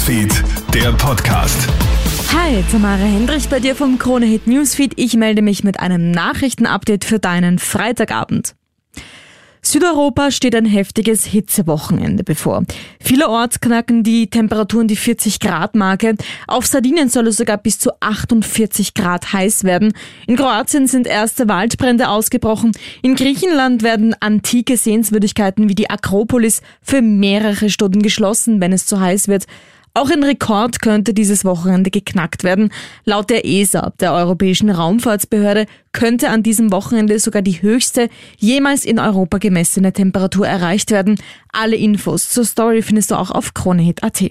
Newsfeed, der Podcast. Hi, Tamara Hendrich bei dir vom Krone Hit Newsfeed. Ich melde mich mit einem Nachrichtenupdate für deinen Freitagabend. Südeuropa steht ein heftiges Hitzewochenende bevor. Vielerorts knacken die Temperaturen die 40 Grad Marke. Auf Sardinien soll es sogar bis zu 48 Grad heiß werden. In Kroatien sind erste Waldbrände ausgebrochen. In Griechenland werden antike Sehenswürdigkeiten wie die Akropolis für mehrere Stunden geschlossen, wenn es zu heiß wird. Auch ein Rekord könnte dieses Wochenende geknackt werden. Laut der ESA, der Europäischen Raumfahrtsbehörde, könnte an diesem Wochenende sogar die höchste jemals in Europa gemessene Temperatur erreicht werden. Alle Infos zur Story findest du auch auf kronehit.at.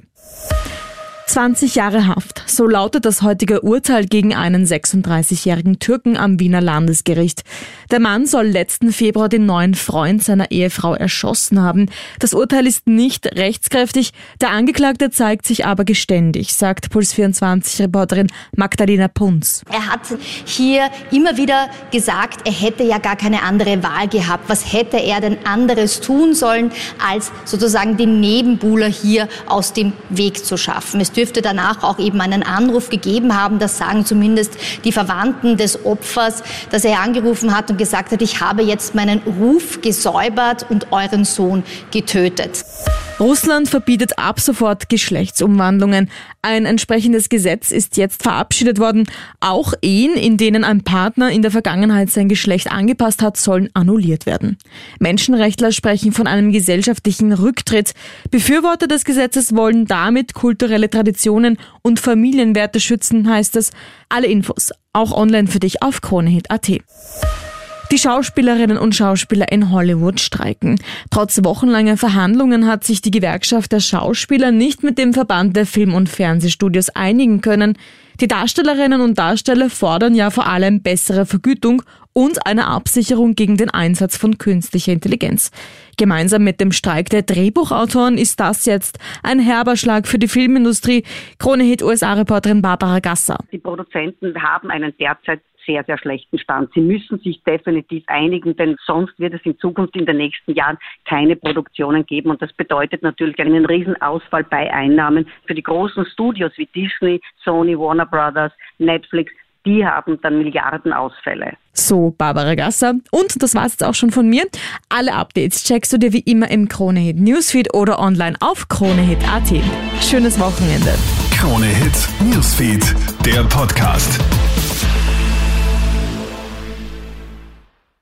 20 Jahre Haft. So lautet das heutige Urteil gegen einen 36-jährigen Türken am Wiener Landesgericht. Der Mann soll letzten Februar den neuen Freund seiner Ehefrau erschossen haben. Das Urteil ist nicht rechtskräftig. Der Angeklagte zeigt sich aber geständig, sagt Puls24-Reporterin Magdalena Punz. Er hat hier immer wieder gesagt, er hätte ja gar keine andere Wahl gehabt. Was hätte er denn anderes tun sollen, als sozusagen den Nebenbuhler hier aus dem Weg zu schaffen? Es dürfte danach auch eben einen Anruf gegeben haben, das sagen zumindest die Verwandten des Opfers, dass er angerufen hat und gesagt hat, ich habe jetzt meinen Ruf gesäubert und euren Sohn getötet. Russland verbietet ab sofort Geschlechtsumwandlungen. Ein entsprechendes Gesetz ist jetzt verabschiedet worden. Auch Ehen, in denen ein Partner in der Vergangenheit sein Geschlecht angepasst hat, sollen annulliert werden. Menschenrechtler sprechen von einem gesellschaftlichen Rücktritt. Befürworter des Gesetzes wollen damit kulturelle Traditionen und Familienwerte schützen, heißt es. Alle Infos auch online für dich auf kronehit.at. Die Schauspielerinnen und Schauspieler in Hollywood streiken. Trotz wochenlanger Verhandlungen hat sich die Gewerkschaft der Schauspieler nicht mit dem Verband der Film- und Fernsehstudios einigen können. Die Darstellerinnen und Darsteller fordern ja vor allem bessere Vergütung und eine Absicherung gegen den Einsatz von künstlicher Intelligenz. Gemeinsam mit dem Streik der Drehbuchautoren ist das jetzt ein herber Schlag für die Filmindustrie. Krone-Hit USA-Reporterin Barbara Gasser. Die Produzenten haben einen derzeit sehr, sehr schlechten Stand. Sie müssen sich definitiv einigen, denn sonst wird es in Zukunft in den nächsten Jahren keine Produktionen geben. Und das bedeutet natürlich einen Riesenausfall bei Einnahmen für die großen Studios wie Disney, Sony, Warner Brothers, Netflix. Die haben dann Milliardenausfälle. So, Barbara Gasser. Und das war's jetzt auch schon von mir. Alle Updates checkst du dir wie immer im Kronehit Newsfeed oder online auf kronehit.at. Schönes Wochenende. Kronehit Newsfeed, der Podcast.